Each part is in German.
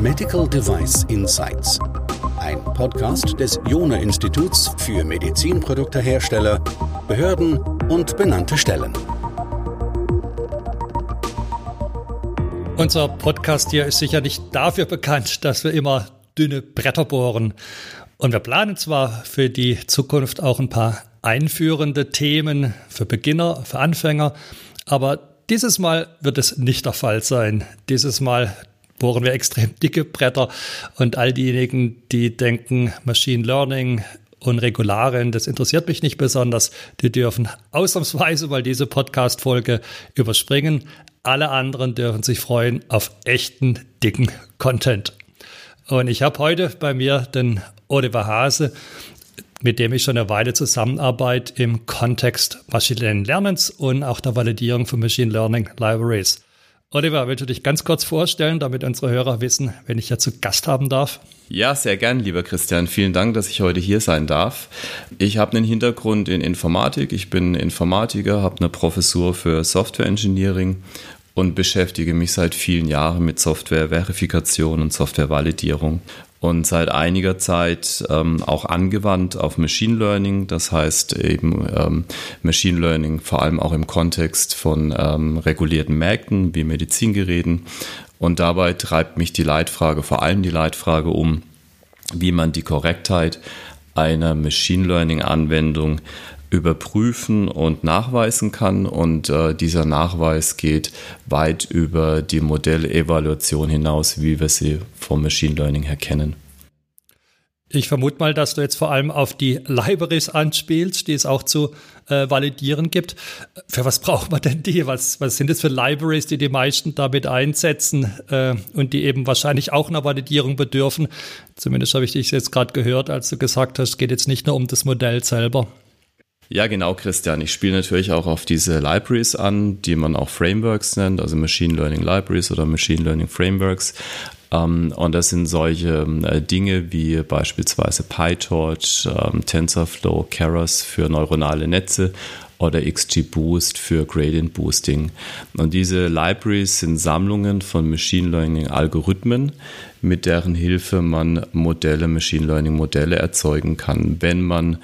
Medical Device Insights. Ein Podcast des Jona Instituts für Medizinproduktehersteller, Behörden und benannte Stellen. Unser Podcast hier ist sicher nicht dafür bekannt, dass wir immer dünne Bretter bohren. Und wir planen zwar für die Zukunft auch ein paar einführende Themen für Beginner, für Anfänger, aber dieses Mal wird es nicht der Fall sein. Dieses Mal bohren wir extrem dicke Bretter und all diejenigen, die denken, Machine Learning und Regularien, das interessiert mich nicht besonders, die dürfen ausnahmsweise mal diese Podcast-Folge überspringen. Alle anderen dürfen sich freuen auf echten, dicken Content. Und ich habe heute bei mir den Oliver Hase, mit dem ich schon eine Weile zusammenarbeite im Kontext Machine Learning Lernens und auch der Validierung von Machine Learning Libraries. Oliver, willst du dich ganz kurz vorstellen, damit unsere Hörer wissen, wenn ich ja zu Gast haben darf? Ja, sehr gern, lieber Christian. Vielen Dank, dass ich heute hier sein darf. Ich habe einen Hintergrund in Informatik. Ich bin Informatiker, habe eine Professur für Software Engineering und beschäftige mich seit vielen Jahren mit Software-Verifikation und Software-Validierung und seit einiger Zeit ähm, auch angewandt auf Machine Learning. Das heißt eben ähm, Machine Learning vor allem auch im Kontext von ähm, regulierten Märkten wie Medizingeräten. Und dabei treibt mich die Leitfrage, vor allem die Leitfrage um, wie man die Korrektheit einer Machine Learning Anwendung überprüfen und nachweisen kann. Und äh, dieser Nachweis geht weit über die Modellevaluation hinaus, wie wir sie vom Machine Learning her kennen. Ich vermute mal, dass du jetzt vor allem auf die Libraries anspielst, die es auch zu äh, validieren gibt. Für was braucht man denn die? Was, was sind das für Libraries, die die meisten damit einsetzen äh, und die eben wahrscheinlich auch einer Validierung bedürfen? Zumindest habe ich dich jetzt gerade gehört, als du gesagt hast, es geht jetzt nicht nur um das Modell selber. Ja, genau, Christian. Ich spiele natürlich auch auf diese Libraries an, die man auch Frameworks nennt, also Machine Learning Libraries oder Machine Learning Frameworks. Ähm, und das sind solche äh, Dinge wie beispielsweise PyTorch, ähm, TensorFlow, Keras für neuronale Netze oder XGBoost für Gradient Boosting. Und diese Libraries sind Sammlungen von Machine Learning Algorithmen, mit deren Hilfe man Modelle, Machine Learning Modelle erzeugen kann, wenn man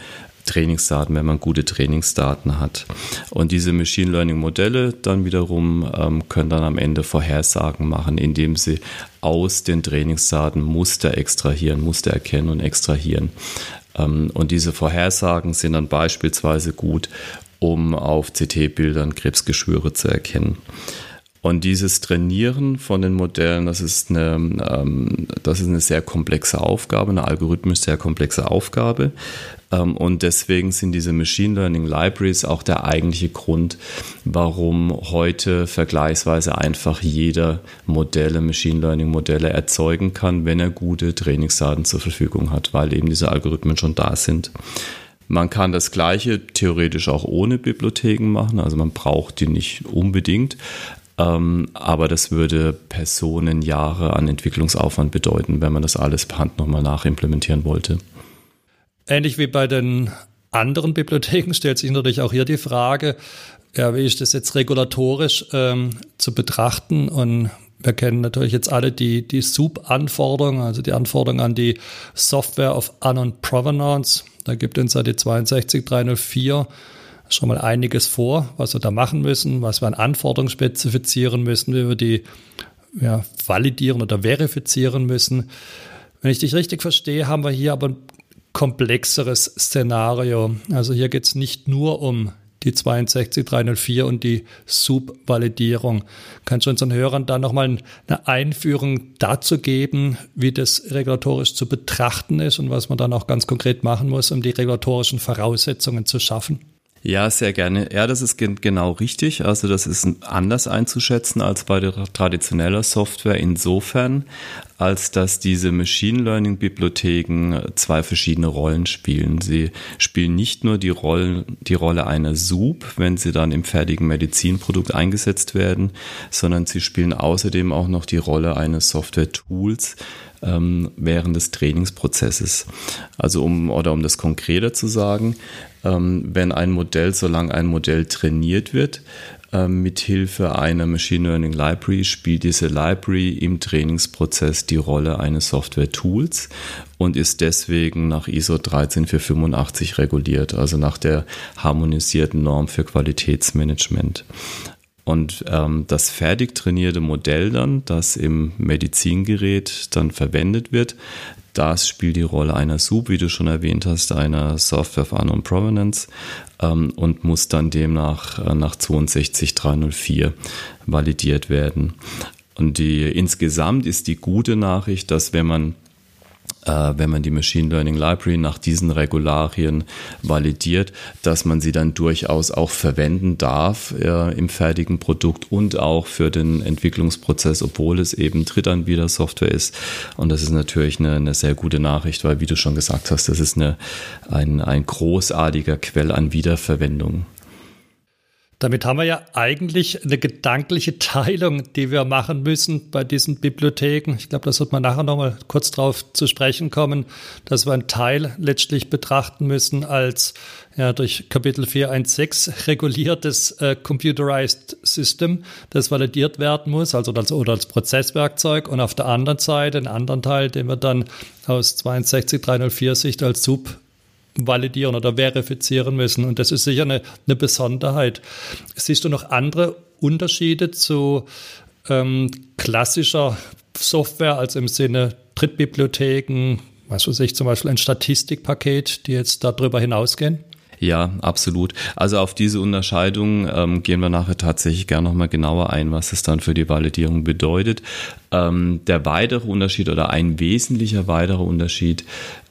Trainingsdaten, wenn man gute Trainingsdaten hat. Und diese Machine Learning Modelle dann wiederum ähm, können dann am Ende Vorhersagen machen, indem sie aus den Trainingsdaten Muster extrahieren, Muster erkennen und extrahieren. Ähm, und diese Vorhersagen sind dann beispielsweise gut, um auf CT-Bildern Krebsgeschwüre zu erkennen. Und dieses Trainieren von den Modellen, das ist eine, ähm, das ist eine sehr komplexe Aufgabe, eine algorithmisch sehr komplexe Aufgabe. Ähm, und deswegen sind diese Machine Learning Libraries auch der eigentliche Grund, warum heute vergleichsweise einfach jeder Modelle, Machine Learning Modelle erzeugen kann, wenn er gute Trainingsdaten zur Verfügung hat, weil eben diese Algorithmen schon da sind. Man kann das Gleiche theoretisch auch ohne Bibliotheken machen, also man braucht die nicht unbedingt, ähm, aber das würde Personenjahre an Entwicklungsaufwand bedeuten, wenn man das alles per Hand nochmal nachimplementieren wollte. Ähnlich wie bei den anderen Bibliotheken stellt sich natürlich auch hier die Frage, ja, wie ist das jetzt regulatorisch ähm, zu betrachten? Und wir kennen natürlich jetzt alle die, die SUB-Anforderungen, also die Anforderungen an die Software of Unknown Provenance. Da gibt uns ja die 62304 schon mal einiges vor, was wir da machen müssen, was wir an Anforderungen spezifizieren müssen, wie wir die ja, validieren oder verifizieren müssen. Wenn ich dich richtig verstehe, haben wir hier aber ein komplexeres Szenario. Also hier geht es nicht nur um die 62304 und die Subvalidierung. Kannst du unseren Hörern da nochmal eine Einführung dazu geben, wie das regulatorisch zu betrachten ist und was man dann auch ganz konkret machen muss, um die regulatorischen Voraussetzungen zu schaffen? Ja, sehr gerne. Ja, das ist genau richtig. Also das ist anders einzuschätzen als bei der traditioneller Software insofern, als dass diese Machine Learning Bibliotheken zwei verschiedene Rollen spielen. Sie spielen nicht nur die Rolle, die Rolle einer Soup, wenn sie dann im fertigen Medizinprodukt eingesetzt werden, sondern sie spielen außerdem auch noch die Rolle eines Software Tools, ähm, während des Trainingsprozesses. Also um oder um das konkreter zu sagen, ähm, wenn ein Modell, solange ein Modell trainiert wird, äh, mithilfe einer Machine Learning Library spielt diese Library im Trainingsprozess die Rolle eines Software-Tools und ist deswegen nach ISO 13485 reguliert, also nach der harmonisierten Norm für Qualitätsmanagement. Und ähm, das fertig trainierte Modell dann, das im Medizingerät dann verwendet wird, das spielt die Rolle einer SUB, wie du schon erwähnt hast, einer Software of Unknown Provenance ähm, und muss dann demnach äh, nach 62304 validiert werden. Und die insgesamt ist die gute Nachricht, dass wenn man wenn man die Machine Learning Library nach diesen Regularien validiert, dass man sie dann durchaus auch verwenden darf äh, im fertigen Produkt und auch für den Entwicklungsprozess, obwohl es eben Drittanbieter-Software ist. Und das ist natürlich eine, eine, sehr gute Nachricht, weil, wie du schon gesagt hast, das ist eine, ein, ein großartiger Quell an Wiederverwendung. Damit haben wir ja eigentlich eine gedankliche Teilung, die wir machen müssen bei diesen Bibliotheken. Ich glaube, da wird man nachher nochmal kurz drauf zu sprechen kommen, dass wir einen Teil letztlich betrachten müssen als ja, durch Kapitel 416 reguliertes äh, Computerized System, das validiert werden muss, also als, oder als Prozesswerkzeug. Und auf der anderen Seite einen anderen Teil, den wir dann aus 62304 Sicht als Sub validieren oder verifizieren müssen. Und das ist sicher eine, eine Besonderheit. Siehst du noch andere Unterschiede zu ähm, klassischer Software, als im Sinne Drittbibliotheken, was weiß ich, zum Beispiel ein Statistikpaket, die jetzt darüber hinausgehen? Ja, absolut. Also auf diese Unterscheidung ähm, gehen wir nachher tatsächlich gerne nochmal genauer ein, was es dann für die Validierung bedeutet. Ähm, der weitere Unterschied oder ein wesentlicher weiterer Unterschied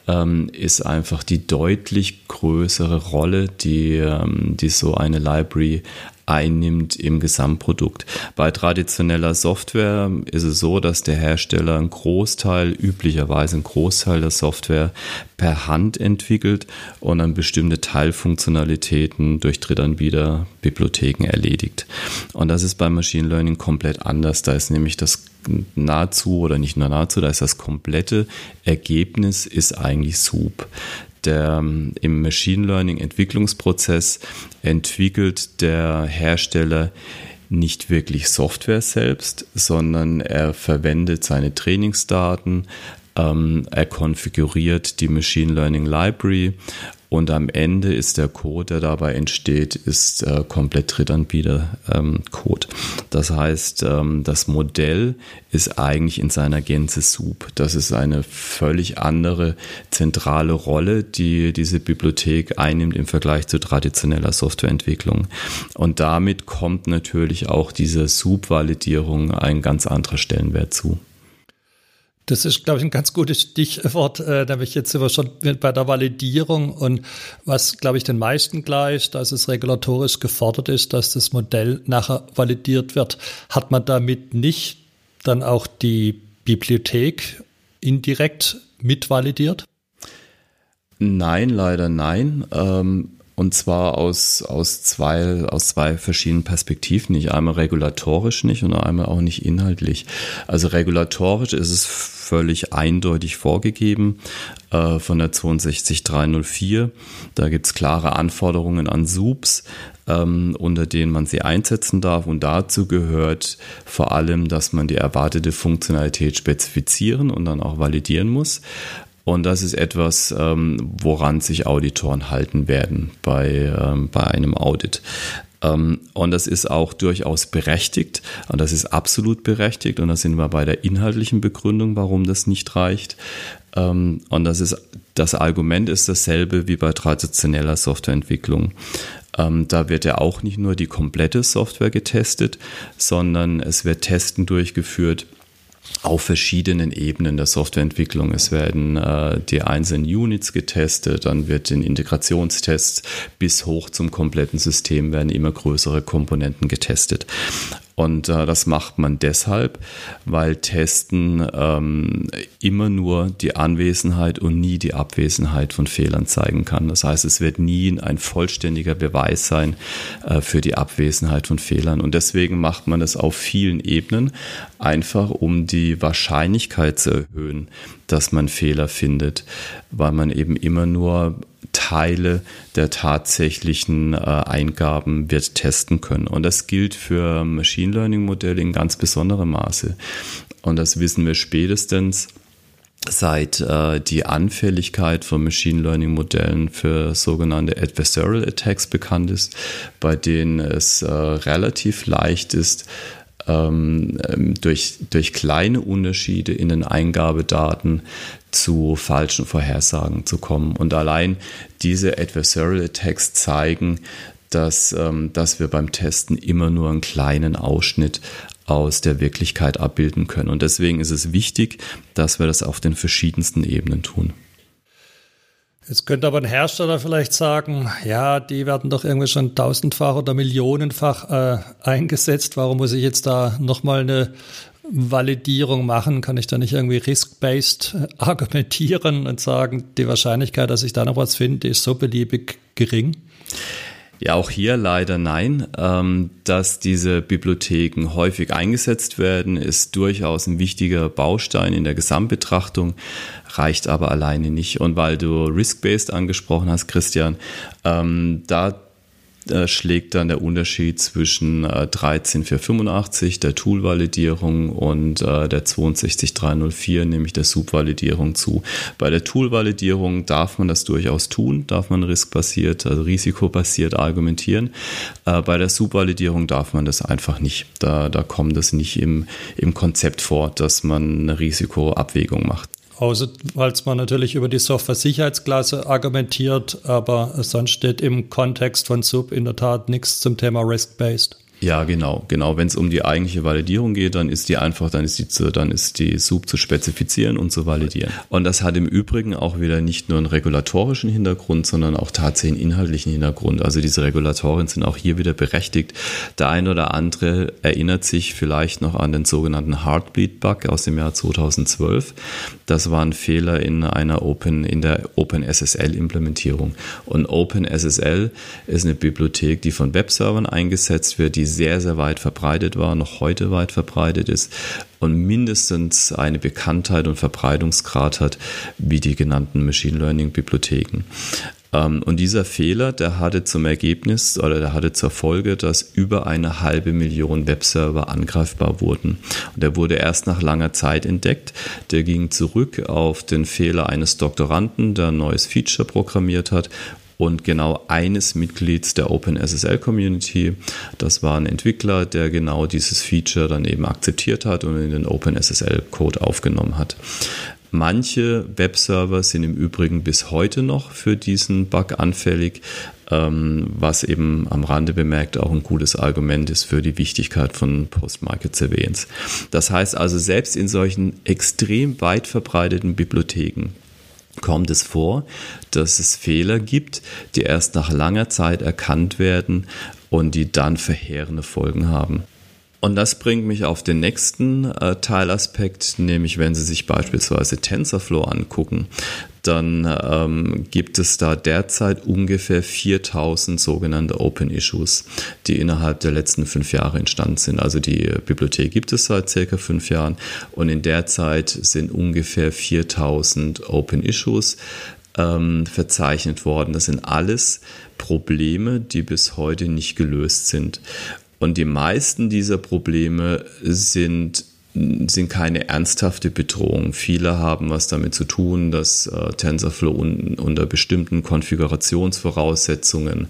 ähm, ist einfach die deutlich größere Rolle, die, ähm, die so eine Library einnimmt im Gesamtprodukt. Bei traditioneller Software ist es so, dass der Hersteller einen Großteil, üblicherweise einen Großteil der Software per Hand entwickelt und dann bestimmte Teilfunktionalitäten durch Drittanbieter, Bibliotheken erledigt. Und das ist beim Machine Learning komplett anders. Da ist nämlich das nahezu oder nicht nur nahezu, da ist das komplette Ergebnis ist eigentlich SOUP der, ähm, im Machine Learning Entwicklungsprozess entwickelt der Hersteller nicht wirklich Software selbst, sondern er verwendet seine Trainingsdaten, ähm, er konfiguriert die Machine Learning Library und am Ende ist der Code, der dabei entsteht, ist äh, komplett Drittanbieter-Code. Ähm, das heißt, ähm, das Modell ist eigentlich in seiner Gänze Soup. Das ist eine völlig andere zentrale Rolle, die diese Bibliothek einnimmt im Vergleich zu traditioneller Softwareentwicklung. Und damit kommt natürlich auch diese Soup-Validierung ein ganz anderer Stellenwert zu. Das ist, glaube ich, ein ganz gutes Stichwort, äh, nämlich jetzt sind wir schon bei der Validierung und was, glaube ich, den meisten gleich, dass es regulatorisch gefordert ist, dass das Modell nachher validiert wird, hat man damit nicht dann auch die Bibliothek indirekt mitvalidiert? Nein, leider nein. Ähm, und zwar aus, aus, zwei, aus zwei verschiedenen Perspektiven. Nicht einmal regulatorisch nicht und einmal auch nicht inhaltlich. Also regulatorisch ist es völlig eindeutig vorgegeben äh, von der 62304. Da gibt es klare Anforderungen an SUBs, ähm, unter denen man sie einsetzen darf. Und dazu gehört vor allem, dass man die erwartete Funktionalität spezifizieren und dann auch validieren muss. Und das ist etwas, ähm, woran sich Auditoren halten werden bei, ähm, bei einem Audit. Ähm, und das ist auch durchaus berechtigt und das ist absolut berechtigt und da sind wir bei der inhaltlichen Begründung, warum das nicht reicht. Und das ist das Argument ist dasselbe wie bei traditioneller Softwareentwicklung. Da wird ja auch nicht nur die komplette Software getestet, sondern es wird Testen durchgeführt auf verschiedenen Ebenen der Softwareentwicklung. Es werden äh, die einzelnen Units getestet, dann wird in Integrationstests bis hoch zum kompletten System werden immer größere Komponenten getestet. Und äh, das macht man deshalb, weil Testen ähm, immer nur die Anwesenheit und nie die Abwesenheit von Fehlern zeigen kann. Das heißt, es wird nie ein vollständiger Beweis sein äh, für die Abwesenheit von Fehlern. Und deswegen macht man das auf vielen Ebenen, einfach um die Wahrscheinlichkeit zu erhöhen, dass man Fehler findet, weil man eben immer nur Teile der tatsächlichen äh, Eingaben wird testen können. Und das gilt für Machine Learning Modelle in ganz besonderem Maße. Und das wissen wir spätestens seit äh, die Anfälligkeit von Machine Learning Modellen für sogenannte Adversarial Attacks bekannt ist, bei denen es äh, relativ leicht ist, ähm, ähm, durch, durch kleine Unterschiede in den Eingabedaten zu falschen Vorhersagen zu kommen. Und allein diese Adversarial Attacks zeigen, dass, ähm, dass wir beim Testen immer nur einen kleinen Ausschnitt aus der Wirklichkeit abbilden können. Und deswegen ist es wichtig, dass wir das auf den verschiedensten Ebenen tun. Jetzt könnte aber ein Hersteller vielleicht sagen, ja, die werden doch irgendwie schon tausendfach oder millionenfach äh, eingesetzt. Warum muss ich jetzt da nochmal eine Validierung machen? Kann ich da nicht irgendwie risk-based äh, argumentieren und sagen, die Wahrscheinlichkeit, dass ich da noch was finde, ist so beliebig gering? Ja, auch hier leider nein. Ähm, dass diese Bibliotheken häufig eingesetzt werden, ist durchaus ein wichtiger Baustein in der Gesamtbetrachtung, reicht aber alleine nicht. Und weil du Risk-Based angesprochen hast, Christian, ähm, da äh, schlägt dann der Unterschied zwischen äh, 13485, der Tool-Validierung und äh, der 62304, nämlich der Sub-Validierung zu. Bei der Tool-Validierung darf man das durchaus tun, darf man riskbasiert, also risikobasiert argumentieren. Äh, bei der Sub-Validierung darf man das einfach nicht. Da, da kommt es nicht im, im Konzept vor, dass man eine Risikoabwägung macht. Außer falls man natürlich über die Software-Sicherheitsklasse argumentiert, aber sonst steht im Kontext von Sub in der Tat nichts zum Thema Risk-Based. Ja, genau, genau. Wenn es um die eigentliche Validierung geht, dann ist die einfach, dann ist die, zu, dann ist die SUB zu spezifizieren und zu validieren. Und das hat im Übrigen auch wieder nicht nur einen regulatorischen Hintergrund, sondern auch tatsächlich einen inhaltlichen Hintergrund. Also diese Regulatorien sind auch hier wieder berechtigt. Der ein oder andere erinnert sich vielleicht noch an den sogenannten Heartbleed-Bug aus dem Jahr 2012. Das war ein Fehler in einer Open, in der OpenSSL-Implementierung. Und OpenSSL ist eine Bibliothek, die von Webservern eingesetzt wird, die die sehr, sehr weit verbreitet war, noch heute weit verbreitet ist und mindestens eine Bekanntheit und Verbreitungsgrad hat wie die genannten Machine Learning Bibliotheken. Ähm, und dieser Fehler, der hatte zum Ergebnis oder der hatte zur Folge, dass über eine halbe Million Webserver angreifbar wurden. Und der wurde erst nach langer Zeit entdeckt. Der ging zurück auf den Fehler eines Doktoranden, der ein neues Feature programmiert hat und genau eines Mitglieds der OpenSSL Community. Das war ein Entwickler, der genau dieses Feature dann eben akzeptiert hat und in den OpenSSL Code aufgenommen hat. Manche Webserver sind im Übrigen bis heute noch für diesen Bug anfällig, ähm, was eben am Rande bemerkt auch ein gutes Argument ist für die Wichtigkeit von Post-Market Surveillance. Das heißt also, selbst in solchen extrem weit verbreiteten Bibliotheken kommt es vor, dass es Fehler gibt, die erst nach langer Zeit erkannt werden und die dann verheerende Folgen haben. Und das bringt mich auf den nächsten äh, Teilaspekt, nämlich wenn Sie sich beispielsweise TensorFlow angucken, dann ähm, gibt es da derzeit ungefähr 4000 sogenannte Open Issues, die innerhalb der letzten fünf Jahre entstanden sind. Also die Bibliothek gibt es seit circa fünf Jahren und in der Zeit sind ungefähr 4000 Open Issues ähm, verzeichnet worden. Das sind alles Probleme, die bis heute nicht gelöst sind. Und die meisten dieser Probleme sind sind keine ernsthafte Bedrohung. Viele haben was damit zu tun, dass äh, TensorFlow un unter bestimmten Konfigurationsvoraussetzungen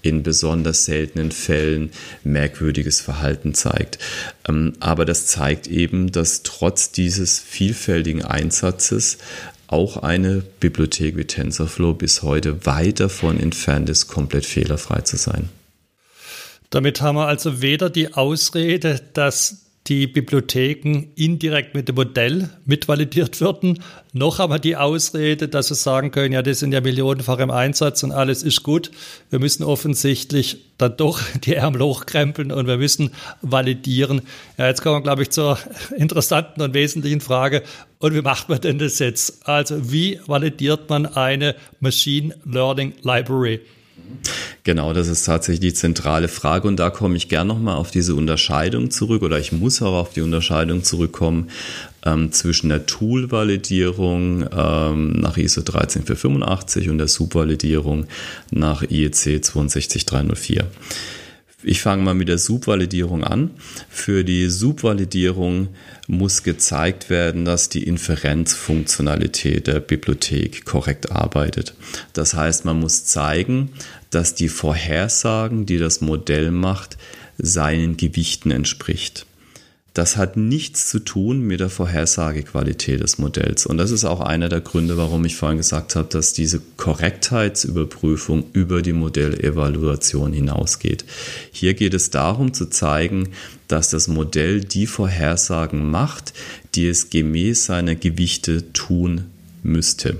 in besonders seltenen Fällen merkwürdiges Verhalten zeigt. Ähm, aber das zeigt eben, dass trotz dieses vielfältigen Einsatzes auch eine Bibliothek wie TensorFlow bis heute weit davon entfernt ist, komplett fehlerfrei zu sein. Damit haben wir also weder die Ausrede, dass die Bibliotheken indirekt mit dem Modell mitvalidiert würden, noch haben wir die Ausrede, dass sie sagen können, ja, die sind ja millionenfach im Einsatz und alles ist gut. Wir müssen offensichtlich dann doch die Ärmel hochkrempeln und wir müssen validieren. Ja, jetzt kommen wir, glaube ich, zur interessanten und wesentlichen Frage. Und wie macht man denn das jetzt? Also, wie validiert man eine Machine Learning Library? Genau, das ist tatsächlich die zentrale Frage und da komme ich gern nochmal auf diese Unterscheidung zurück oder ich muss auch auf die Unterscheidung zurückkommen ähm, zwischen der Tool-Validierung ähm, nach ISO 13485 und der Subvalidierung nach IEC 62304. Ich fange mal mit der Subvalidierung an. Für die Subvalidierung muss gezeigt werden, dass die Inferenzfunktionalität der Bibliothek korrekt arbeitet. Das heißt, man muss zeigen, dass die Vorhersagen, die das Modell macht, seinen Gewichten entspricht. Das hat nichts zu tun mit der Vorhersagequalität des Modells. Und das ist auch einer der Gründe, warum ich vorhin gesagt habe, dass diese Korrektheitsüberprüfung über die Modellevaluation hinausgeht. Hier geht es darum zu zeigen, dass das Modell die Vorhersagen macht, die es gemäß seiner Gewichte tun müsste.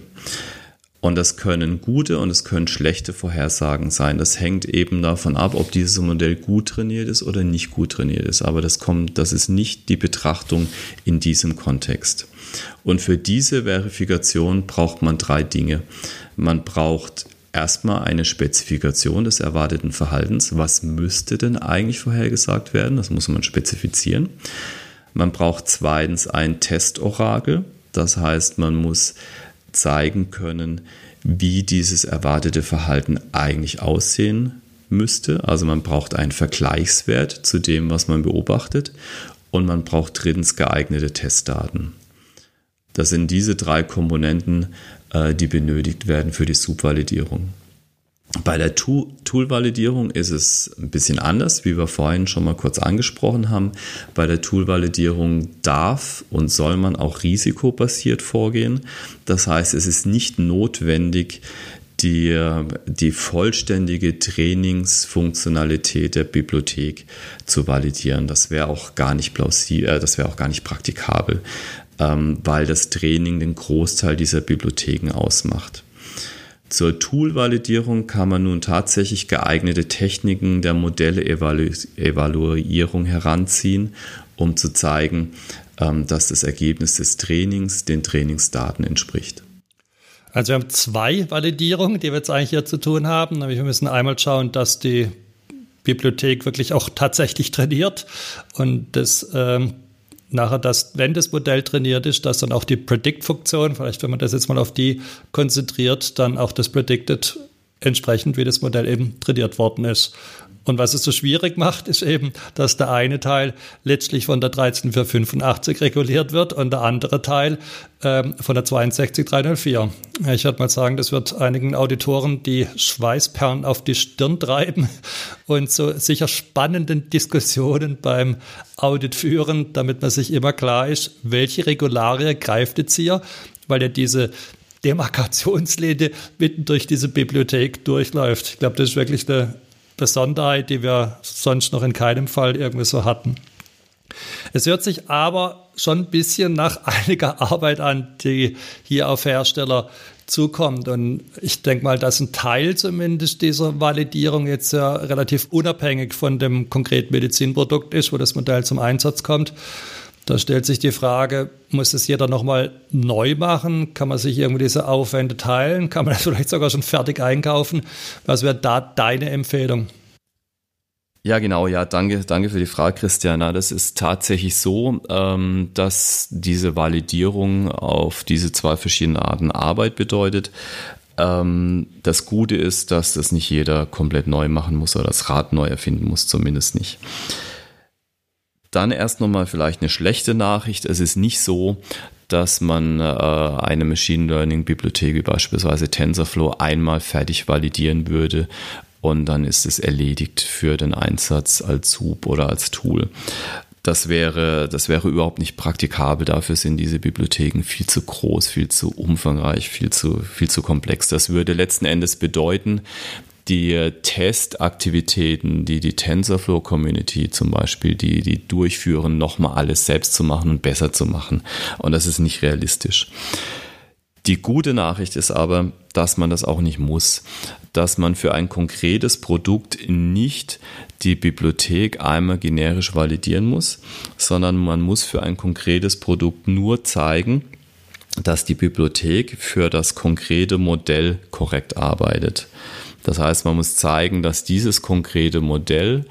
Und das können gute und es können schlechte Vorhersagen sein. Das hängt eben davon ab, ob dieses Modell gut trainiert ist oder nicht gut trainiert ist. Aber das kommt, das ist nicht die Betrachtung in diesem Kontext. Und für diese Verifikation braucht man drei Dinge. Man braucht erstmal eine Spezifikation des erwarteten Verhaltens. Was müsste denn eigentlich vorhergesagt werden? Das muss man spezifizieren. Man braucht zweitens ein Testorakel. Das heißt, man muss zeigen können, wie dieses erwartete Verhalten eigentlich aussehen müsste. Also man braucht einen Vergleichswert zu dem, was man beobachtet und man braucht drittens geeignete Testdaten. Das sind diese drei Komponenten, äh, die benötigt werden für die Subvalidierung. Bei der Tool-Validierung ist es ein bisschen anders, wie wir vorhin schon mal kurz angesprochen haben. Bei der Tool-Validierung darf und soll man auch risikobasiert vorgehen. Das heißt, es ist nicht notwendig, die, die vollständige Trainingsfunktionalität der Bibliothek zu validieren. Das wäre auch gar nicht plausibel, äh, das wäre auch gar nicht praktikabel, ähm, weil das Training den Großteil dieser Bibliotheken ausmacht. Zur Tool-Validierung kann man nun tatsächlich geeignete Techniken der Modelle-Evaluierung heranziehen, um zu zeigen, ähm, dass das Ergebnis des Trainings den Trainingsdaten entspricht. Also wir haben zwei Validierungen, die wir jetzt eigentlich hier zu tun haben. Wir müssen einmal schauen, dass die Bibliothek wirklich auch tatsächlich trainiert und das ähm, nachher, dass, wenn das Modell trainiert ist, dass dann auch die Predict-Funktion, vielleicht wenn man das jetzt mal auf die konzentriert, dann auch das Predicted entsprechend, wie das Modell eben trainiert worden ist. Und was es so schwierig macht, ist eben, dass der eine Teil letztlich von der 13485 reguliert wird und der andere Teil ähm, von der 62304. Ich würde mal sagen, das wird einigen Auditoren die Schweißperlen auf die Stirn treiben und so sicher spannenden Diskussionen beim Audit führen, damit man sich immer klar ist, welche Regularie greift jetzt hier, weil ja diese Demarkationslinie mitten durch diese Bibliothek durchläuft. Ich glaube, das ist wirklich eine Besonderheit, die wir sonst noch in keinem Fall irgendwie so hatten. Es hört sich aber schon ein bisschen nach einiger Arbeit an, die hier auf Hersteller zukommt. Und ich denke mal, dass ein Teil zumindest dieser Validierung jetzt ja relativ unabhängig von dem konkreten Medizinprodukt ist, wo das Modell zum Einsatz kommt. Da stellt sich die Frage, muss es jeder nochmal neu machen? Kann man sich irgendwie diese Aufwände teilen? Kann man das vielleicht sogar schon fertig einkaufen? Was wäre da deine Empfehlung? Ja, genau, ja, danke, danke für die Frage, Christiana. Das ist tatsächlich so, ähm, dass diese Validierung auf diese zwei verschiedenen Arten Arbeit bedeutet. Ähm, das Gute ist, dass das nicht jeder komplett neu machen muss oder das Rad neu erfinden muss, zumindest nicht. Dann erst nochmal vielleicht eine schlechte Nachricht. Es ist nicht so, dass man äh, eine Machine Learning Bibliothek wie beispielsweise TensorFlow einmal fertig validieren würde und dann ist es erledigt für den Einsatz als Sub oder als Tool. Das wäre, das wäre überhaupt nicht praktikabel. Dafür sind diese Bibliotheken viel zu groß, viel zu umfangreich, viel zu, viel zu komplex. Das würde letzten Endes bedeuten, die Testaktivitäten, die die TensorFlow Community zum Beispiel, die, die durchführen, nochmal alles selbst zu machen und besser zu machen. Und das ist nicht realistisch. Die gute Nachricht ist aber, dass man das auch nicht muss, dass man für ein konkretes Produkt nicht die Bibliothek einmal generisch validieren muss, sondern man muss für ein konkretes Produkt nur zeigen, dass die Bibliothek für das konkrete Modell korrekt arbeitet. Das heißt, man muss zeigen, dass dieses konkrete Modell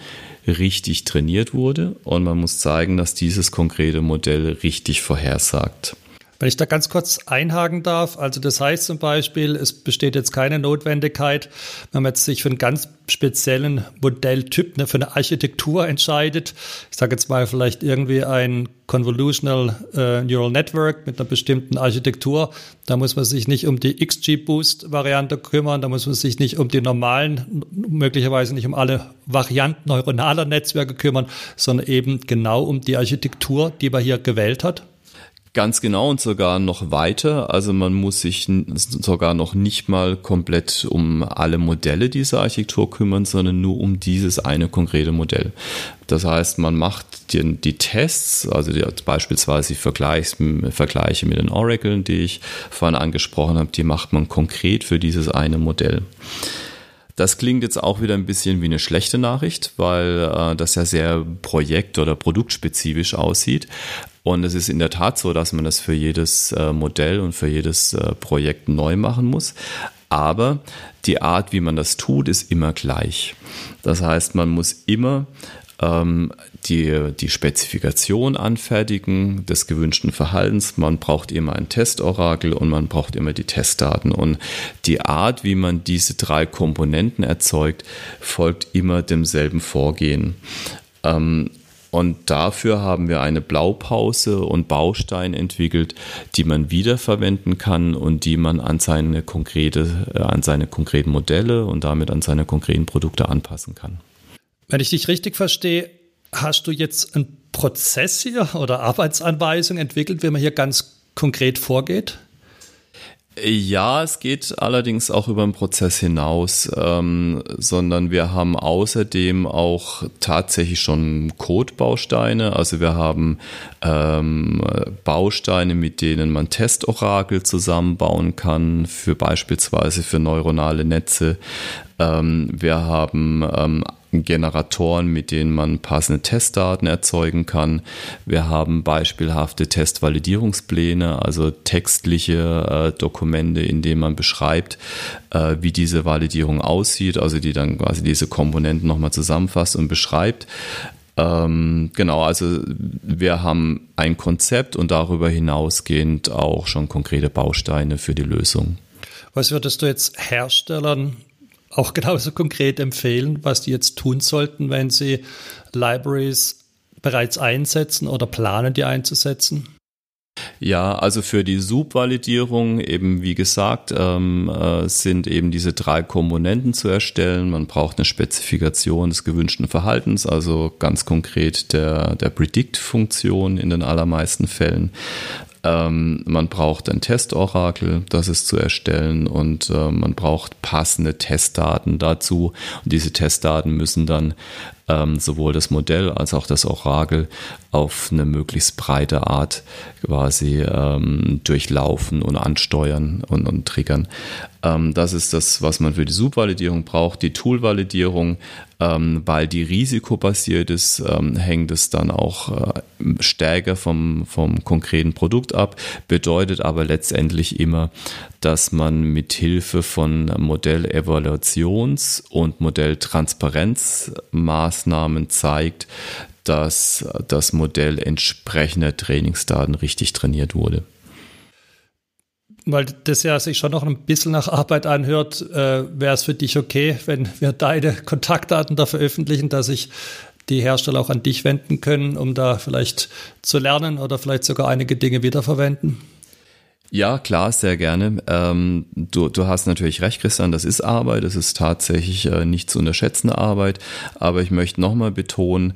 richtig trainiert wurde und man muss zeigen, dass dieses konkrete Modell richtig vorhersagt. Wenn ich da ganz kurz einhaken darf, also das heißt zum Beispiel, es besteht jetzt keine Notwendigkeit, wenn man jetzt sich für einen ganz speziellen Modelltyp, ne, für eine Architektur entscheidet, ich sage jetzt mal vielleicht irgendwie ein Convolutional äh, Neural Network mit einer bestimmten Architektur, da muss man sich nicht um die XG-Boost-Variante kümmern, da muss man sich nicht um die normalen, möglicherweise nicht um alle Varianten neuronaler Netzwerke kümmern, sondern eben genau um die Architektur, die man hier gewählt hat. Ganz genau und sogar noch weiter. Also man muss sich sogar noch nicht mal komplett um alle Modelle dieser Architektur kümmern, sondern nur um dieses eine konkrete Modell. Das heißt, man macht die, die Tests, also die, beispielsweise die Vergleichs, Vergleiche mit den Oraclen, die ich vorhin angesprochen habe, die macht man konkret für dieses eine Modell. Das klingt jetzt auch wieder ein bisschen wie eine schlechte Nachricht, weil äh, das ja sehr projekt- oder produktspezifisch aussieht. Und es ist in der Tat so, dass man das für jedes äh, Modell und für jedes äh, Projekt neu machen muss. Aber die Art, wie man das tut, ist immer gleich. Das heißt, man muss immer ähm, die, die Spezifikation anfertigen des gewünschten Verhaltens. Man braucht immer ein Testorakel und man braucht immer die Testdaten. Und die Art, wie man diese drei Komponenten erzeugt, folgt immer demselben Vorgehen. Ähm, und dafür haben wir eine Blaupause und Bausteine entwickelt, die man wiederverwenden kann und die man an seine konkrete, äh, an seine konkreten Modelle und damit an seine konkreten Produkte anpassen kann. Wenn ich dich richtig verstehe, hast du jetzt einen Prozess hier oder Arbeitsanweisung entwickelt, wie man hier ganz konkret vorgeht? Ja, es geht allerdings auch über den Prozess hinaus, ähm, sondern wir haben außerdem auch tatsächlich schon Codebausteine. Also wir haben ähm, Bausteine, mit denen man Testorakel zusammenbauen kann, für beispielsweise für neuronale Netze. Ähm, wir haben ähm, Generatoren, mit denen man passende Testdaten erzeugen kann. Wir haben beispielhafte Testvalidierungspläne, also textliche äh, Dokumente, in denen man beschreibt, äh, wie diese Validierung aussieht, also die dann quasi diese Komponenten nochmal zusammenfasst und beschreibt. Ähm, genau, also wir haben ein Konzept und darüber hinausgehend auch schon konkrete Bausteine für die Lösung. Was würdest du jetzt Herstellern auch genauso konkret empfehlen, was die jetzt tun sollten, wenn sie Libraries bereits einsetzen oder planen, die einzusetzen? Ja, also für die Subvalidierung eben wie gesagt ähm, äh, sind eben diese drei Komponenten zu erstellen. Man braucht eine Spezifikation des gewünschten Verhaltens, also ganz konkret der, der Predict-Funktion in den allermeisten Fällen. Ähm, man braucht ein Testorakel, das ist zu erstellen und äh, man braucht passende Testdaten dazu. Und diese Testdaten müssen dann ähm, sowohl das Modell als auch das Orakel auf eine möglichst breite Art quasi ähm, durchlaufen und ansteuern und, und triggern. Ähm, das ist das, was man für die Subvalidierung braucht. Die Tool-Validierung, ähm, weil die risikobasiert ist, ähm, hängt es dann auch äh, stärker vom, vom konkreten Produkt ab, bedeutet aber letztendlich immer, dass man mit Hilfe von Modellevaluations- und Modelltransparenzmaßnahmen zeigt, dass das Modell entsprechender Trainingsdaten richtig trainiert wurde weil das ja sich schon noch ein bisschen nach Arbeit anhört, äh, wäre es für dich okay, wenn wir deine Kontaktdaten da veröffentlichen, dass sich die Hersteller auch an dich wenden können, um da vielleicht zu lernen oder vielleicht sogar einige Dinge wiederverwenden? Ja, klar, sehr gerne. Ähm, du, du hast natürlich recht, Christian, das ist Arbeit, das ist tatsächlich äh, nicht zu unterschätzende Arbeit, aber ich möchte nochmal betonen,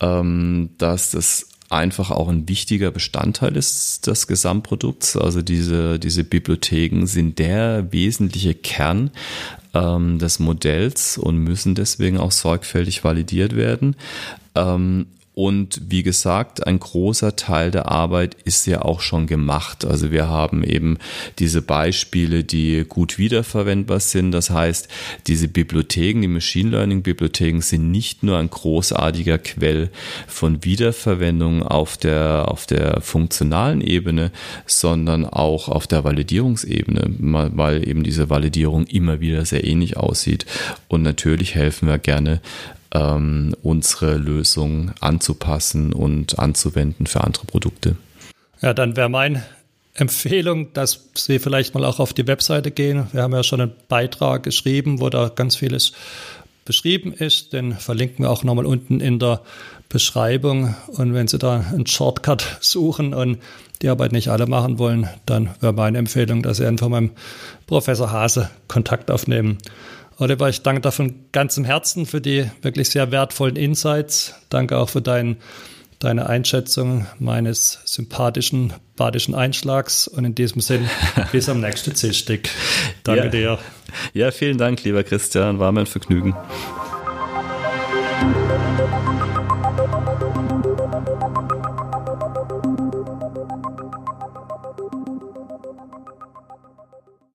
ähm, dass das einfach auch ein wichtiger Bestandteil ist des Gesamtprodukts. Also diese, diese Bibliotheken sind der wesentliche Kern ähm, des Modells und müssen deswegen auch sorgfältig validiert werden. Ähm, Und wie gesagt, ein großer Teil der Arbeit ist ja auch schon gemacht. Also wir haben eben diese Beispiele, die gut wiederverwendbar sind. Das heißt, diese Bibliotheken, die Machine Learning Bibliotheken sind nicht nur ein großartiger Quell von Wiederverwendung auf der, auf der funktionalen Ebene, sondern auch auf der Validierungsebene, weil eben diese Validierung immer wieder sehr ähnlich aussieht. Und natürlich helfen wir gerne ähm, unsere Lösung anzupassen und anzuwenden für andere Produkte. Ja, dann wäre meine Empfehlung, dass Sie vielleicht mal auch auf die Webseite gehen. Wir haben ja schon einen Beitrag geschrieben, wo da ganz vieles beschrieben ist. Den verlinken wir auch nochmal unten in der Beschreibung. Und wenn Sie da einen Shortcut suchen und die Arbeit nicht alle machen wollen, dann wäre meine Empfehlung, dass Sie einfach mit dem Professor Hase Kontakt aufnehmen. Oliver, ich danke dir von ganzem Herzen für die wirklich sehr wertvollen Insights. Danke auch für dein, deine Einschätzung meines sympathischen badischen Einschlags. Und in diesem Sinn, bis am nächsten Zielstick. Danke ja. dir. Ja, vielen Dank, lieber Christian. War mir ein Vergnügen.